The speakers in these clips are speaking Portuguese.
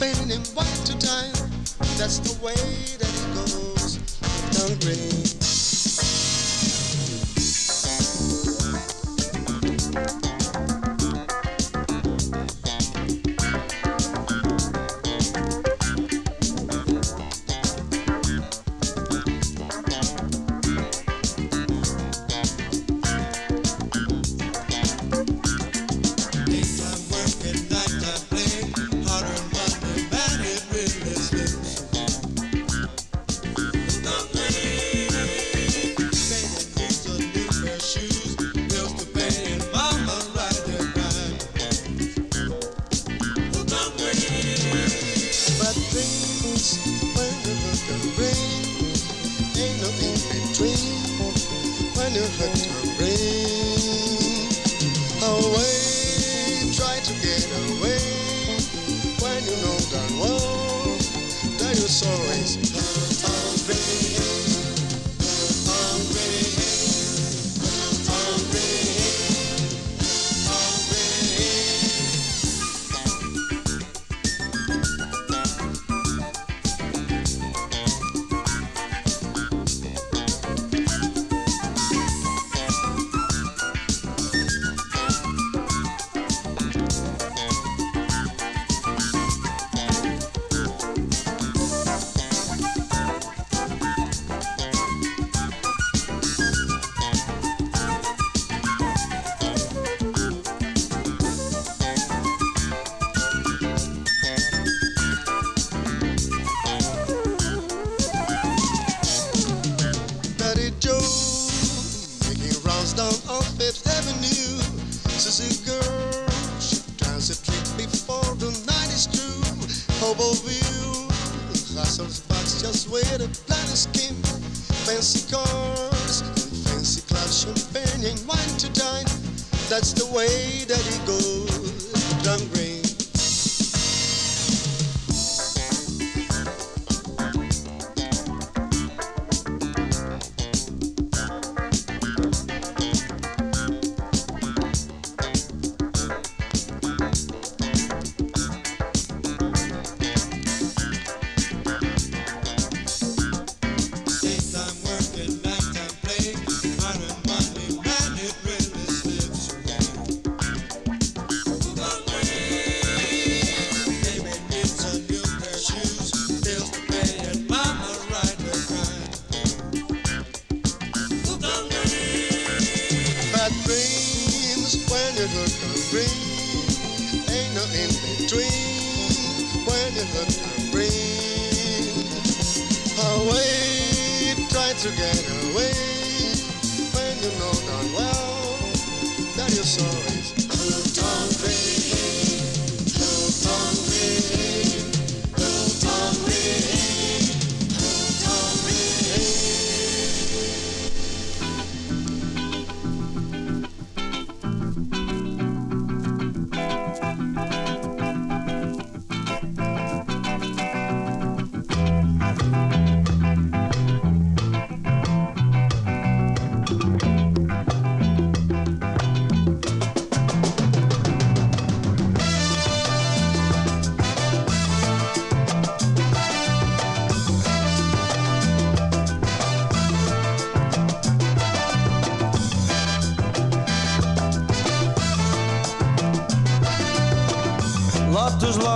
spinning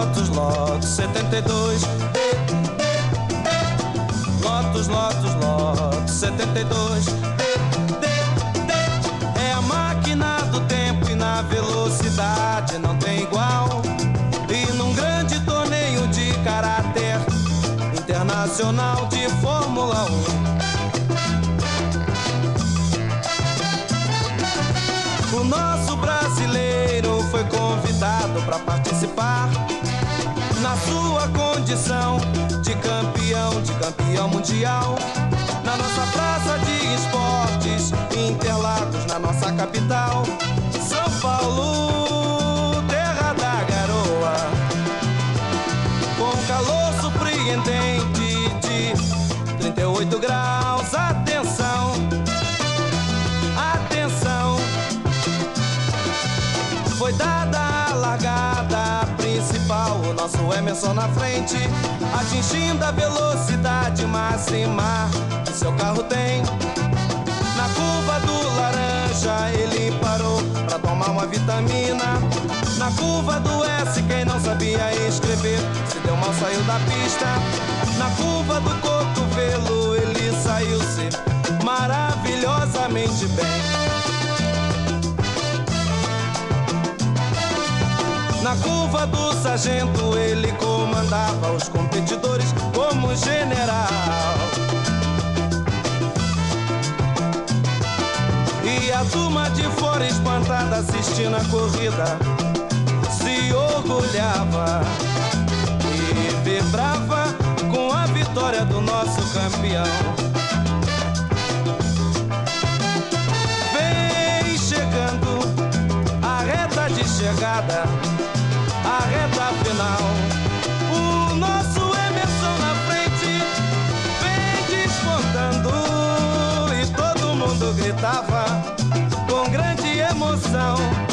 altos lotes 72 de campeão, de campeão mundial. Na nossa praça de esportes, Interlagos, na nossa capital, São Paulo. Nosso Emerson na frente, atingindo a velocidade máxima que seu carro tem. Na curva do laranja ele parou pra tomar uma vitamina. Na curva do S quem não sabia escrever se deu mal saiu da pista. Na curva do cotovelo ele saiu-se maravilhosamente bem. Na curva do sargento ele comandava os competidores como general. E a turma de fora espantada assistindo a corrida se orgulhava e vibrava com a vitória do nosso campeão. Vem chegando a reta de chegada final. O nosso Emerson na frente vem despontando e todo mundo gritava com grande emoção.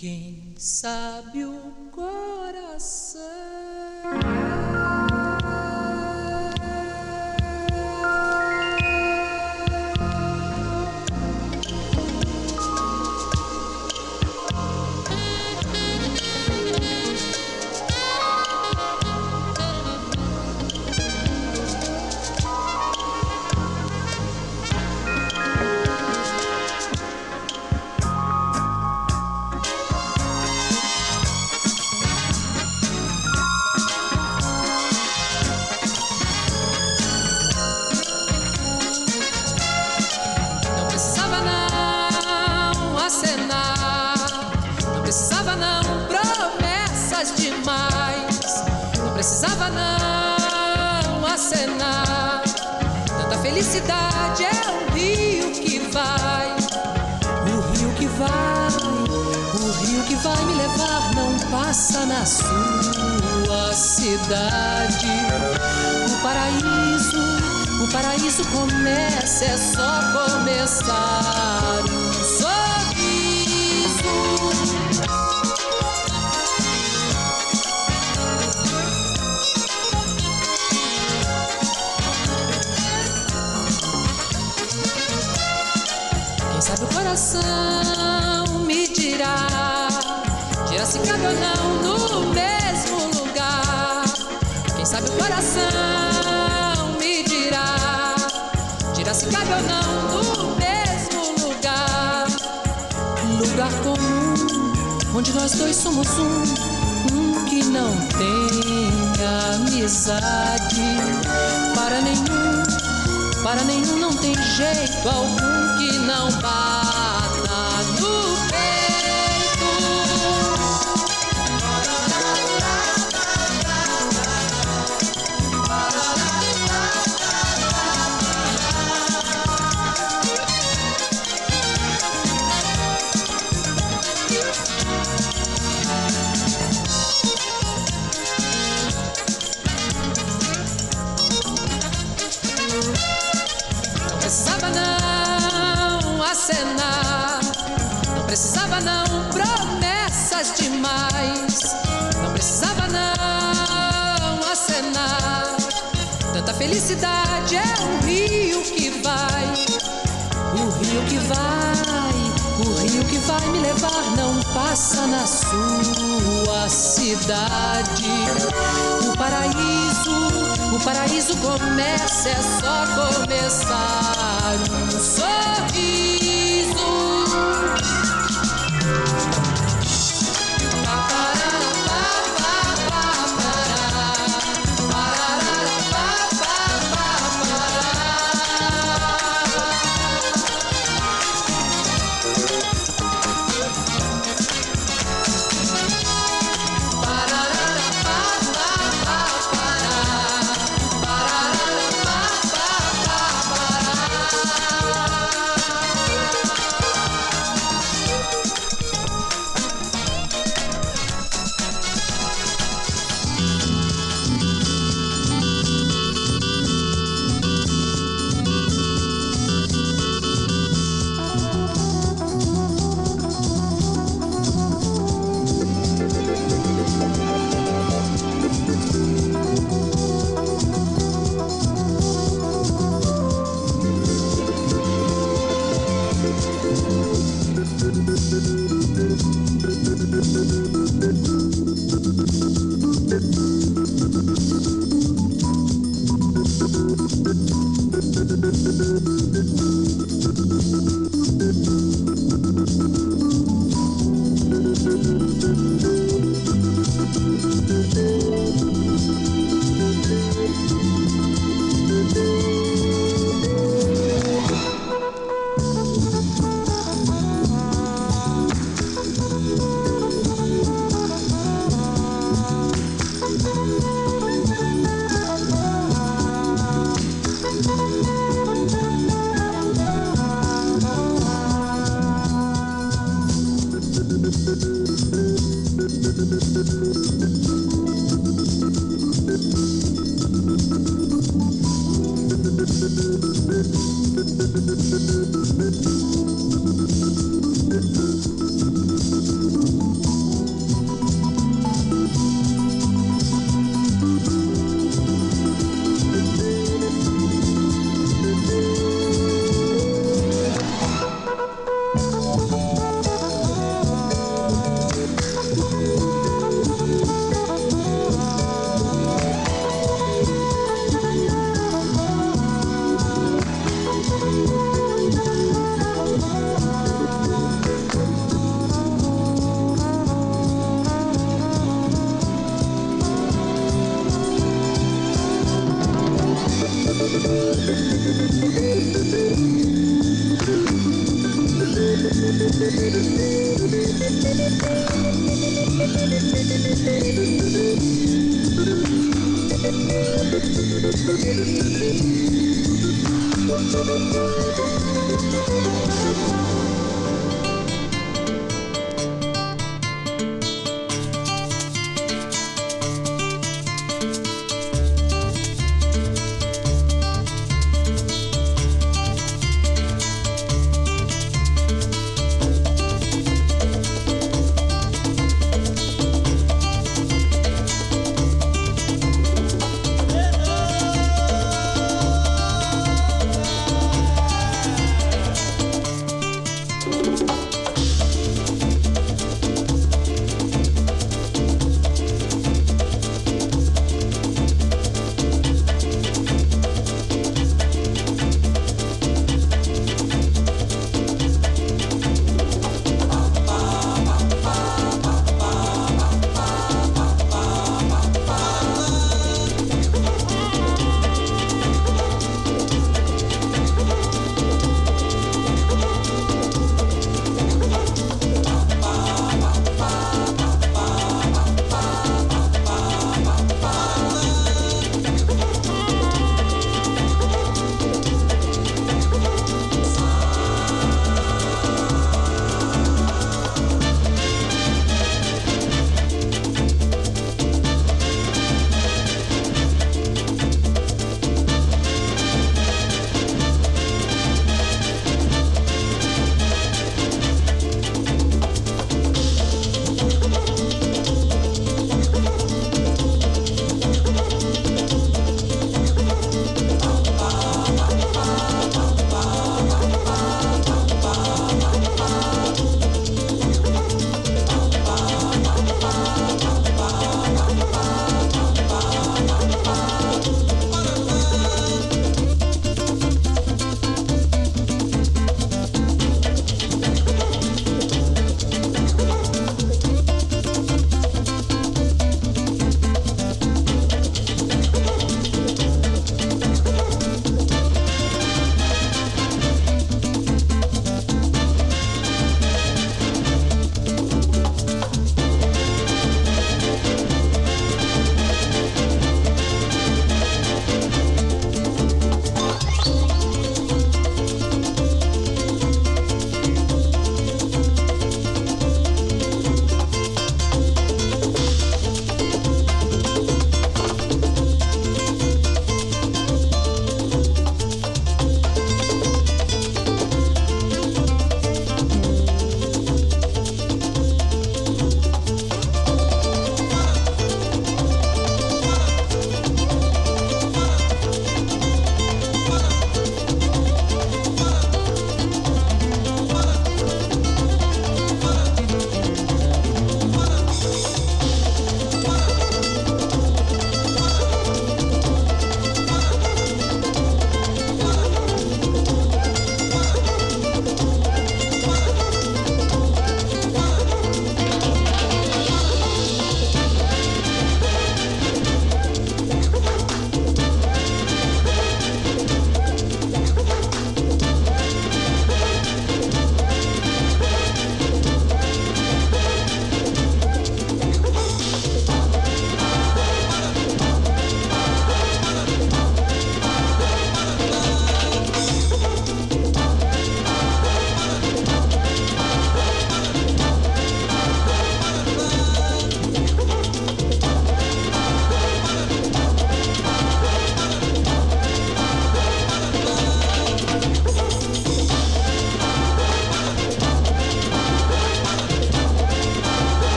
Quem sabe o coração.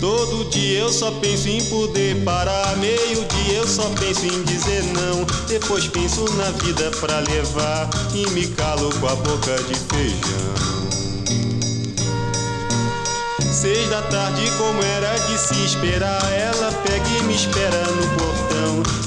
Todo dia eu só penso em poder parar. Meio dia eu só penso em dizer não. Depois penso na vida pra levar. E me calo com a boca de feijão. Seis da tarde, como era de se esperar, ela pega e me espera no portão.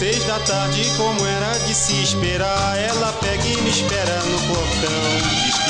Seis da tarde, como era de se esperar, ela pega e me espera no portão.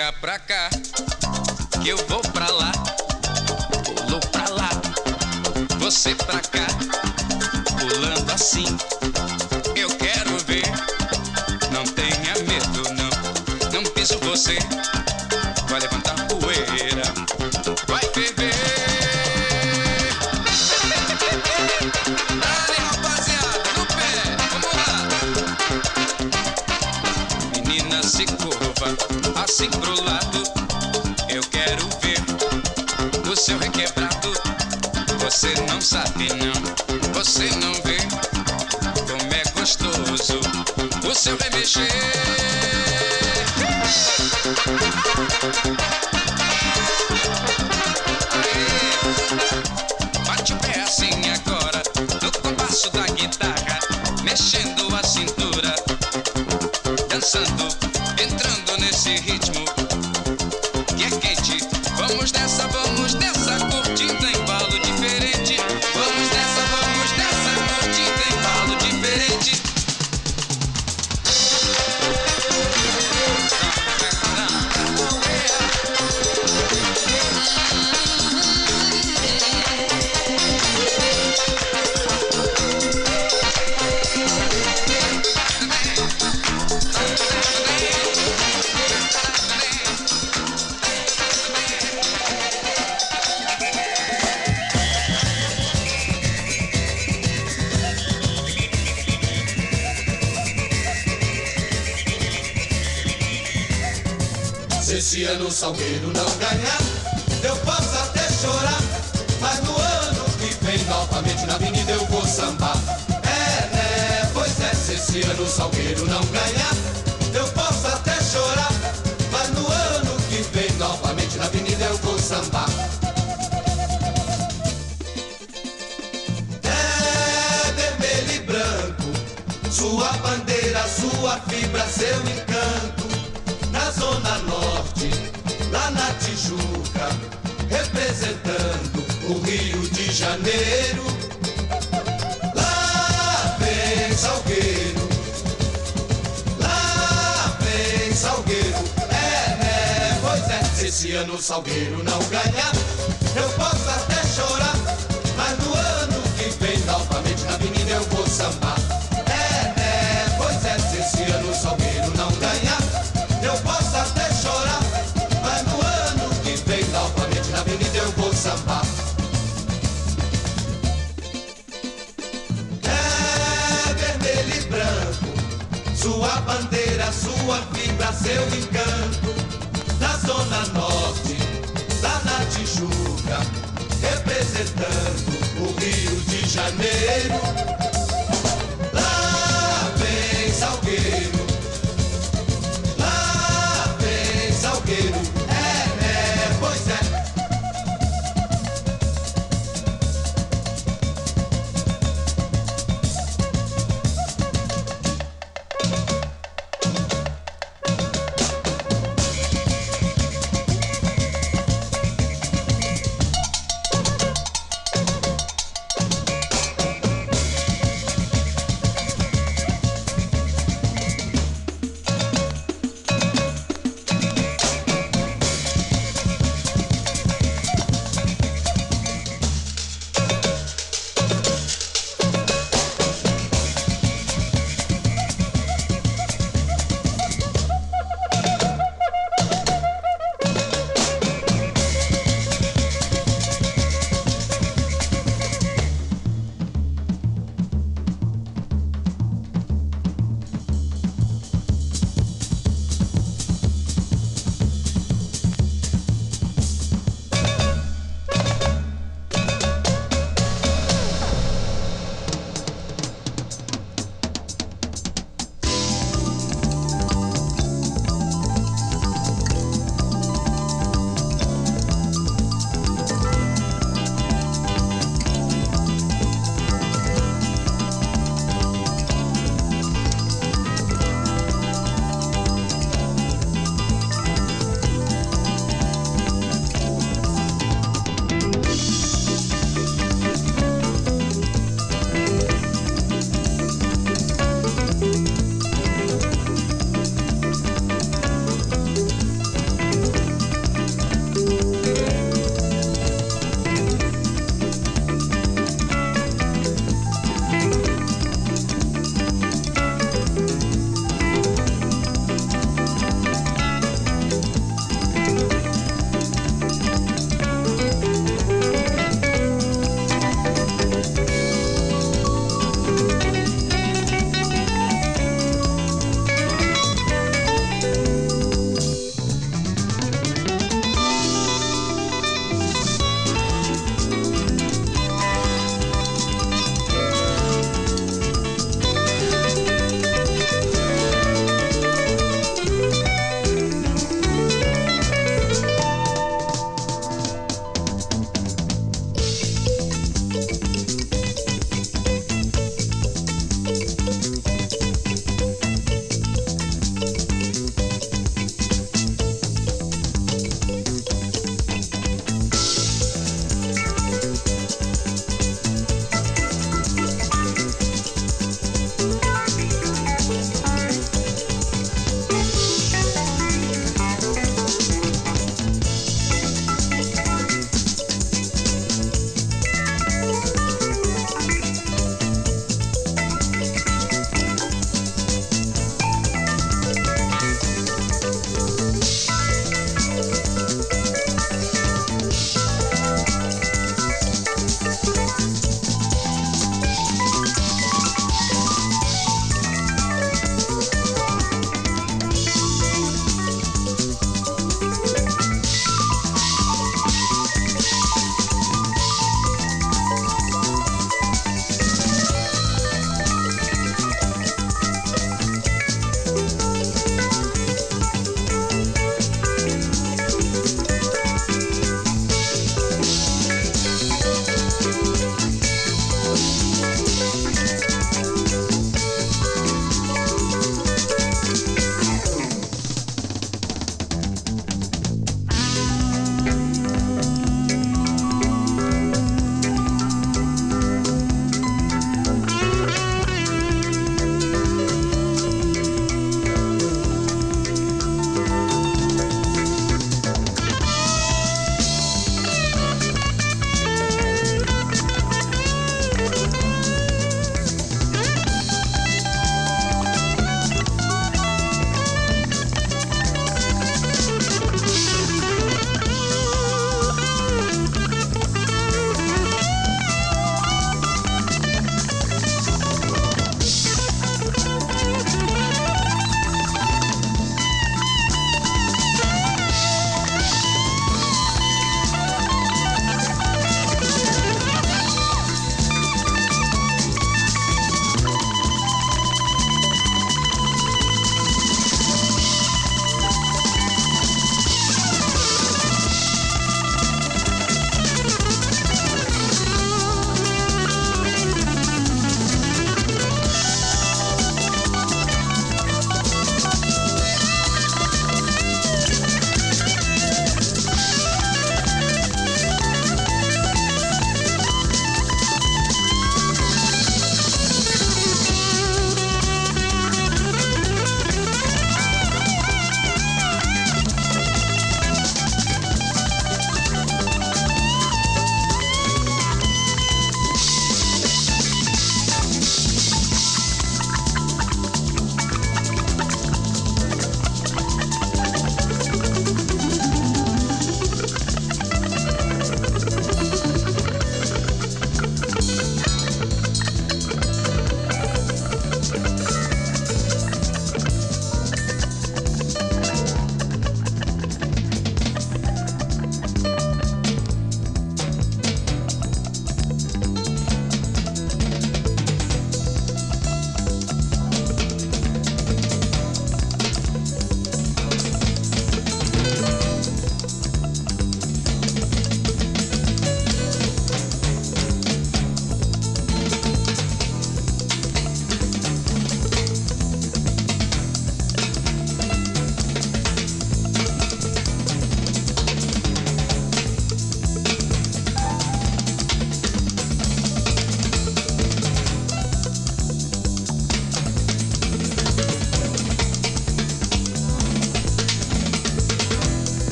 Fica pra cá, que eu vou pra lá. Pulou pra lá, você pra cá. Pulando assim, eu quero ver. Não tenha medo, não. Não piso você, vai levantar poeira. Você não sabe não, você não vê como é gostoso o seu remexer.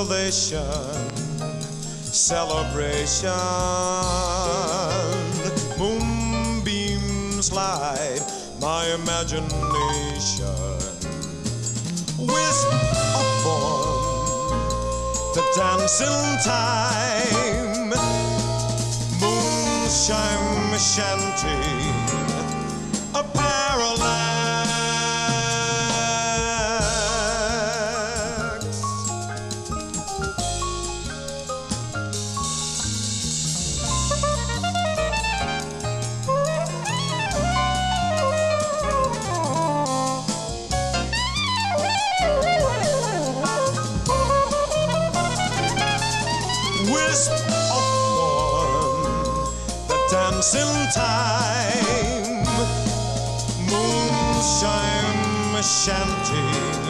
Constellation, celebration. Moonbeams light my imagination. Wisp of form, the dancing time. Moonshine shanty, wisp of one that dance in time, moonshine shanty.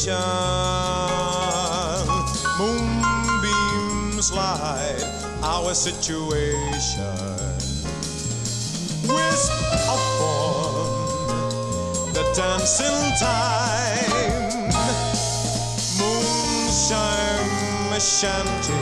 Celebration. Moonbeams light our situation. Wisp form, the dancing time. Moonshine chanting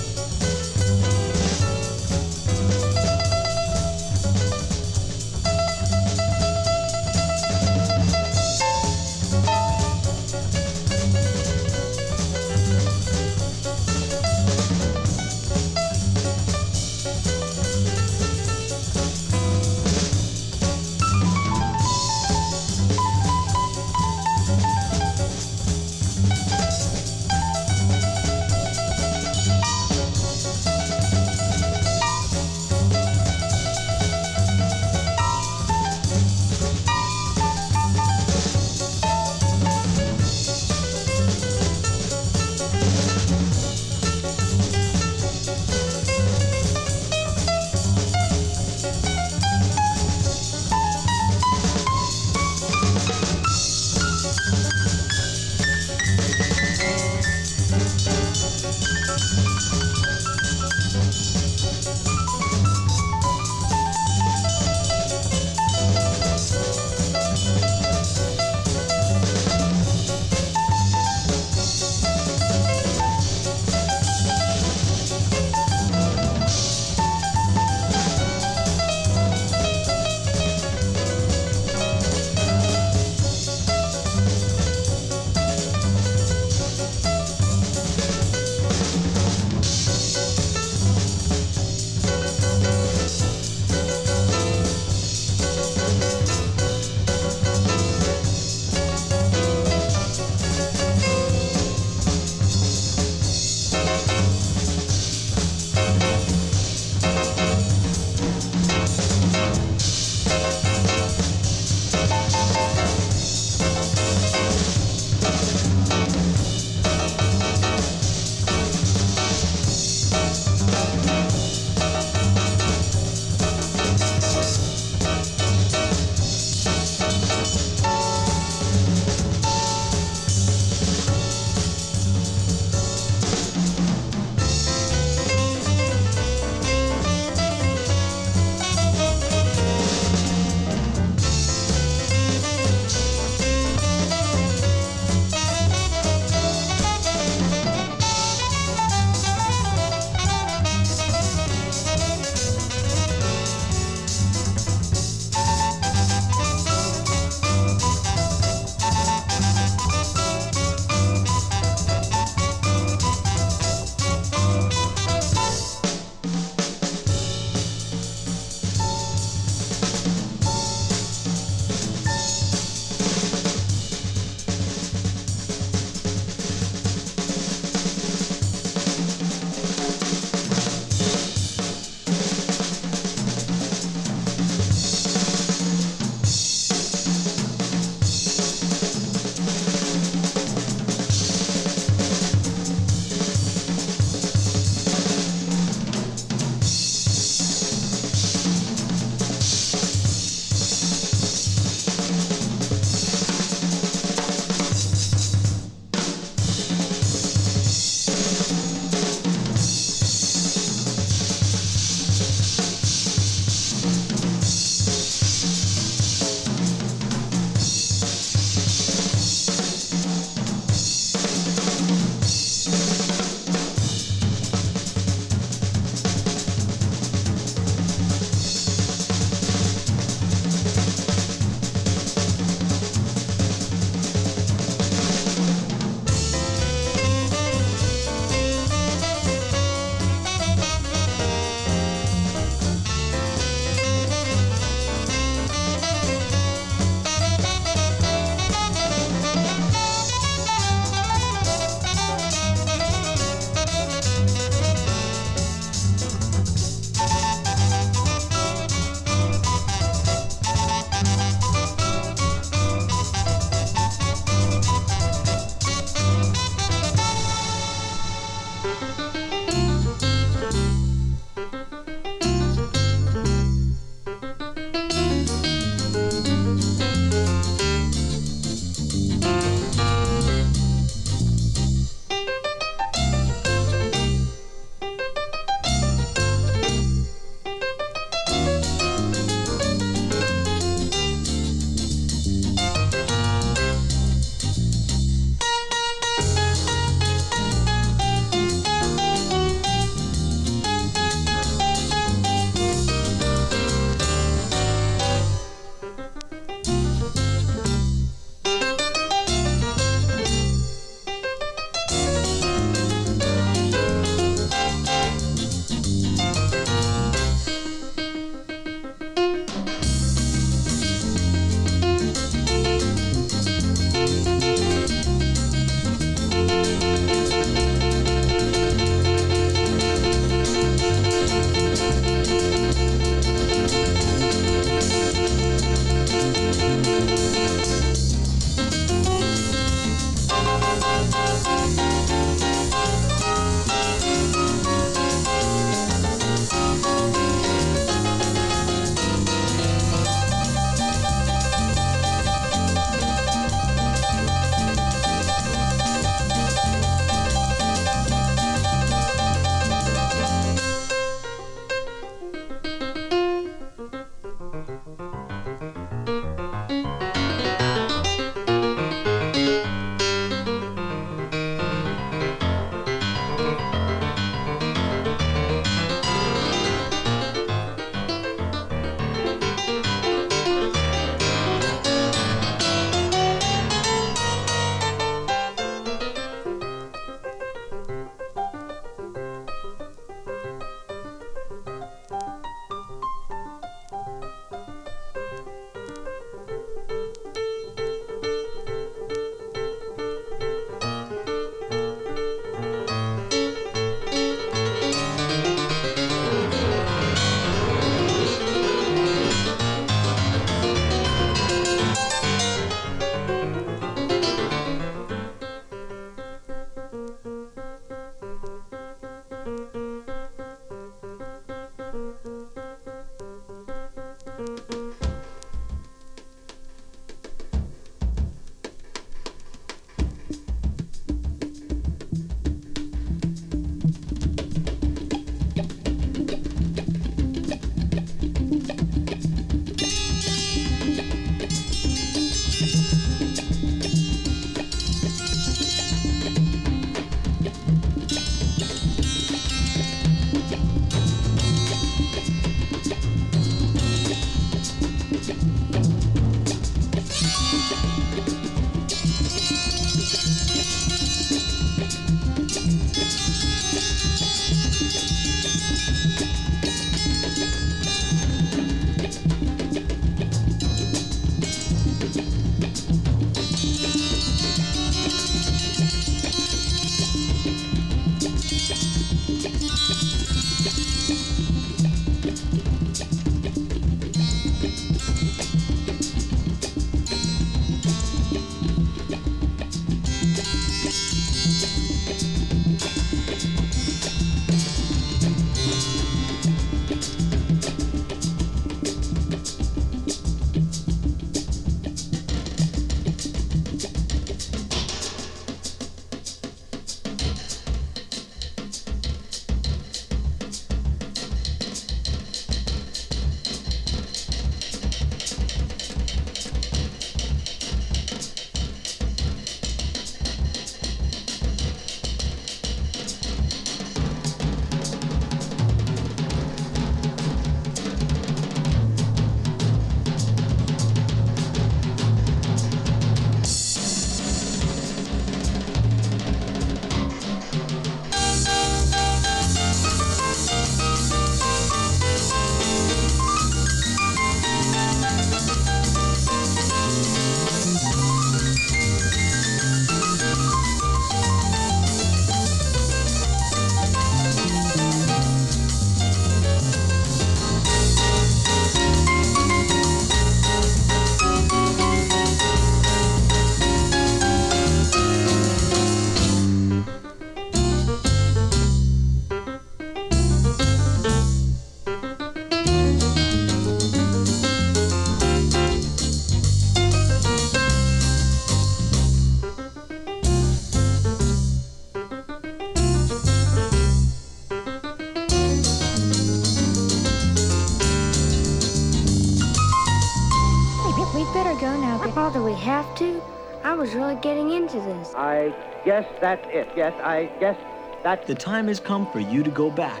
was really getting into this. I guess that's it. Yes, I guess that's The time has come for you to go back.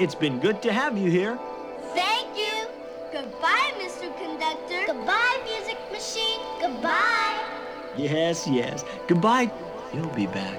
It's been good to have you here. Thank you. Goodbye, Mr. Conductor. Goodbye, music machine. Goodbye. Yes, yes. Goodbye. You'll be back. Be back.